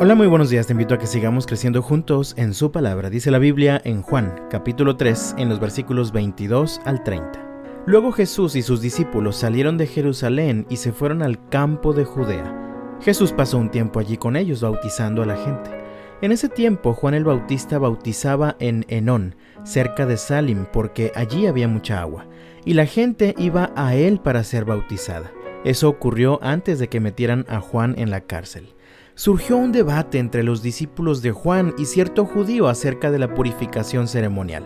Hola, muy buenos días. Te invito a que sigamos creciendo juntos en su palabra. Dice la Biblia en Juan, capítulo 3, en los versículos 22 al 30. Luego Jesús y sus discípulos salieron de Jerusalén y se fueron al campo de Judea. Jesús pasó un tiempo allí con ellos, bautizando a la gente. En ese tiempo Juan el Bautista bautizaba en Enón, cerca de Salim, porque allí había mucha agua, y la gente iba a él para ser bautizada. Eso ocurrió antes de que metieran a Juan en la cárcel surgió un debate entre los discípulos de Juan y cierto judío acerca de la purificación ceremonial.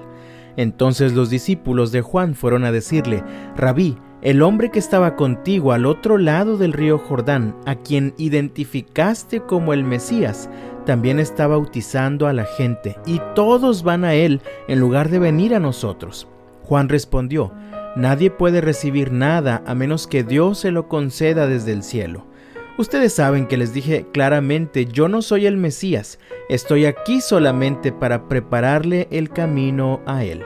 Entonces los discípulos de Juan fueron a decirle, Rabí, el hombre que estaba contigo al otro lado del río Jordán, a quien identificaste como el Mesías, también está bautizando a la gente, y todos van a él en lugar de venir a nosotros. Juan respondió, Nadie puede recibir nada a menos que Dios se lo conceda desde el cielo. Ustedes saben que les dije claramente, yo no soy el Mesías, estoy aquí solamente para prepararle el camino a él.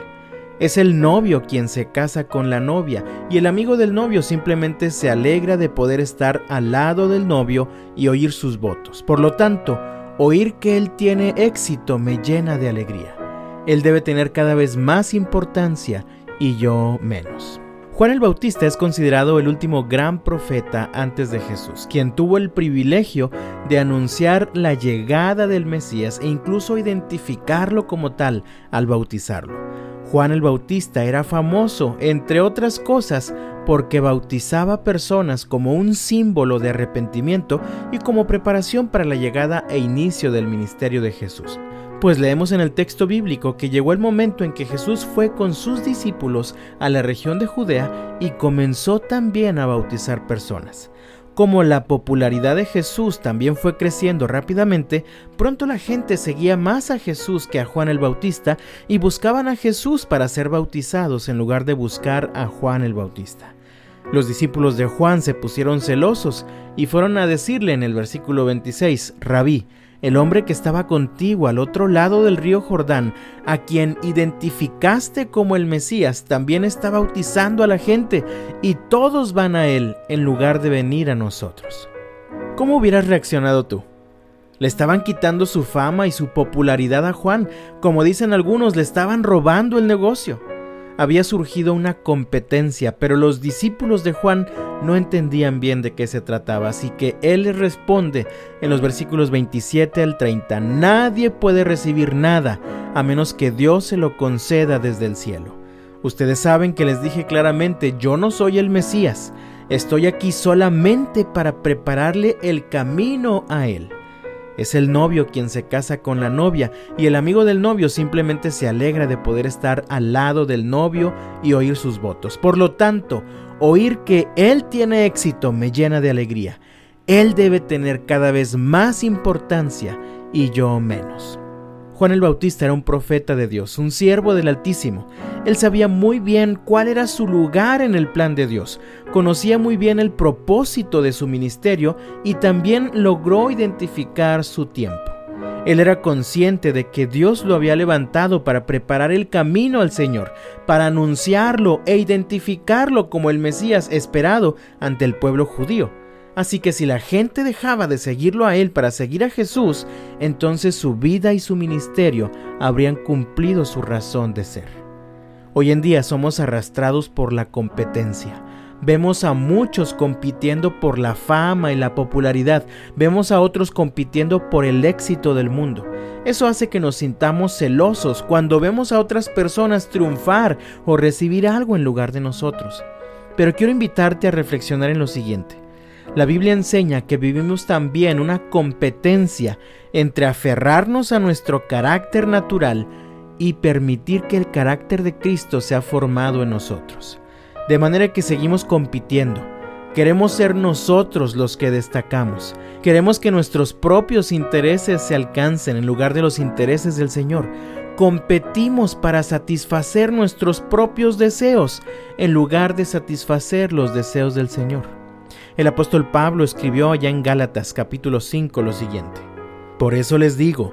Es el novio quien se casa con la novia y el amigo del novio simplemente se alegra de poder estar al lado del novio y oír sus votos. Por lo tanto, oír que él tiene éxito me llena de alegría. Él debe tener cada vez más importancia y yo menos. Juan el Bautista es considerado el último gran profeta antes de Jesús, quien tuvo el privilegio de anunciar la llegada del Mesías e incluso identificarlo como tal al bautizarlo. Juan el Bautista era famoso, entre otras cosas, porque bautizaba personas como un símbolo de arrepentimiento y como preparación para la llegada e inicio del ministerio de Jesús. Pues leemos en el texto bíblico que llegó el momento en que Jesús fue con sus discípulos a la región de Judea y comenzó también a bautizar personas. Como la popularidad de Jesús también fue creciendo rápidamente, pronto la gente seguía más a Jesús que a Juan el Bautista y buscaban a Jesús para ser bautizados en lugar de buscar a Juan el Bautista. Los discípulos de Juan se pusieron celosos y fueron a decirle en el versículo 26, Rabí, el hombre que estaba contigo al otro lado del río Jordán, a quien identificaste como el Mesías, también está bautizando a la gente, y todos van a él en lugar de venir a nosotros. ¿Cómo hubieras reaccionado tú? Le estaban quitando su fama y su popularidad a Juan, como dicen algunos, le estaban robando el negocio había surgido una competencia, pero los discípulos de Juan no entendían bien de qué se trataba, así que él les responde en los versículos 27 al 30, nadie puede recibir nada a menos que Dios se lo conceda desde el cielo. Ustedes saben que les dije claramente, yo no soy el Mesías, estoy aquí solamente para prepararle el camino a Él. Es el novio quien se casa con la novia y el amigo del novio simplemente se alegra de poder estar al lado del novio y oír sus votos. Por lo tanto, oír que él tiene éxito me llena de alegría. Él debe tener cada vez más importancia y yo menos. Juan el Bautista era un profeta de Dios, un siervo del Altísimo. Él sabía muy bien cuál era su lugar en el plan de Dios, conocía muy bien el propósito de su ministerio y también logró identificar su tiempo. Él era consciente de que Dios lo había levantado para preparar el camino al Señor, para anunciarlo e identificarlo como el Mesías esperado ante el pueblo judío. Así que si la gente dejaba de seguirlo a él para seguir a Jesús, entonces su vida y su ministerio habrían cumplido su razón de ser. Hoy en día somos arrastrados por la competencia. Vemos a muchos compitiendo por la fama y la popularidad. Vemos a otros compitiendo por el éxito del mundo. Eso hace que nos sintamos celosos cuando vemos a otras personas triunfar o recibir algo en lugar de nosotros. Pero quiero invitarte a reflexionar en lo siguiente. La Biblia enseña que vivimos también una competencia entre aferrarnos a nuestro carácter natural y permitir que el carácter de Cristo sea formado en nosotros. De manera que seguimos compitiendo. Queremos ser nosotros los que destacamos. Queremos que nuestros propios intereses se alcancen en lugar de los intereses del Señor. Competimos para satisfacer nuestros propios deseos en lugar de satisfacer los deseos del Señor. El apóstol Pablo escribió allá en Gálatas capítulo 5 lo siguiente. Por eso les digo,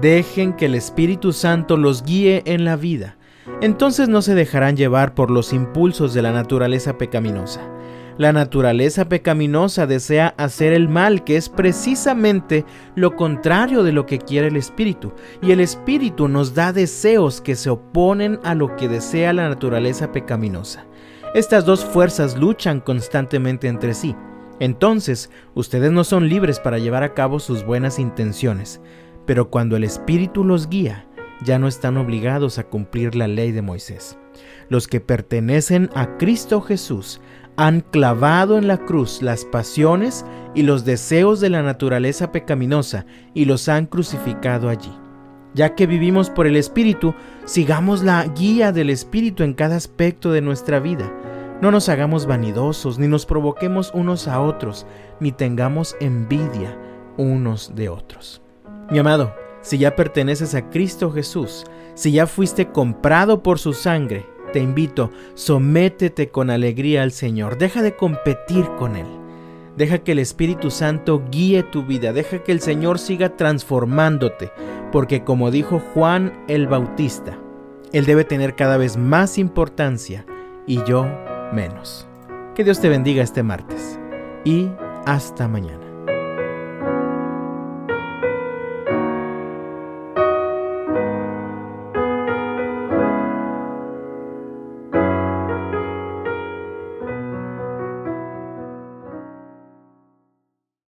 dejen que el Espíritu Santo los guíe en la vida. Entonces no se dejarán llevar por los impulsos de la naturaleza pecaminosa. La naturaleza pecaminosa desea hacer el mal, que es precisamente lo contrario de lo que quiere el Espíritu. Y el Espíritu nos da deseos que se oponen a lo que desea la naturaleza pecaminosa. Estas dos fuerzas luchan constantemente entre sí. Entonces, ustedes no son libres para llevar a cabo sus buenas intenciones, pero cuando el Espíritu los guía, ya no están obligados a cumplir la ley de Moisés. Los que pertenecen a Cristo Jesús han clavado en la cruz las pasiones y los deseos de la naturaleza pecaminosa y los han crucificado allí. Ya que vivimos por el Espíritu, sigamos la guía del Espíritu en cada aspecto de nuestra vida. No nos hagamos vanidosos, ni nos provoquemos unos a otros, ni tengamos envidia unos de otros. Mi amado, si ya perteneces a Cristo Jesús, si ya fuiste comprado por su sangre, te invito, sométete con alegría al Señor, deja de competir con Él. Deja que el Espíritu Santo guíe tu vida, deja que el Señor siga transformándote, porque como dijo Juan el Bautista, Él debe tener cada vez más importancia y yo menos. Que Dios te bendiga este martes y hasta mañana.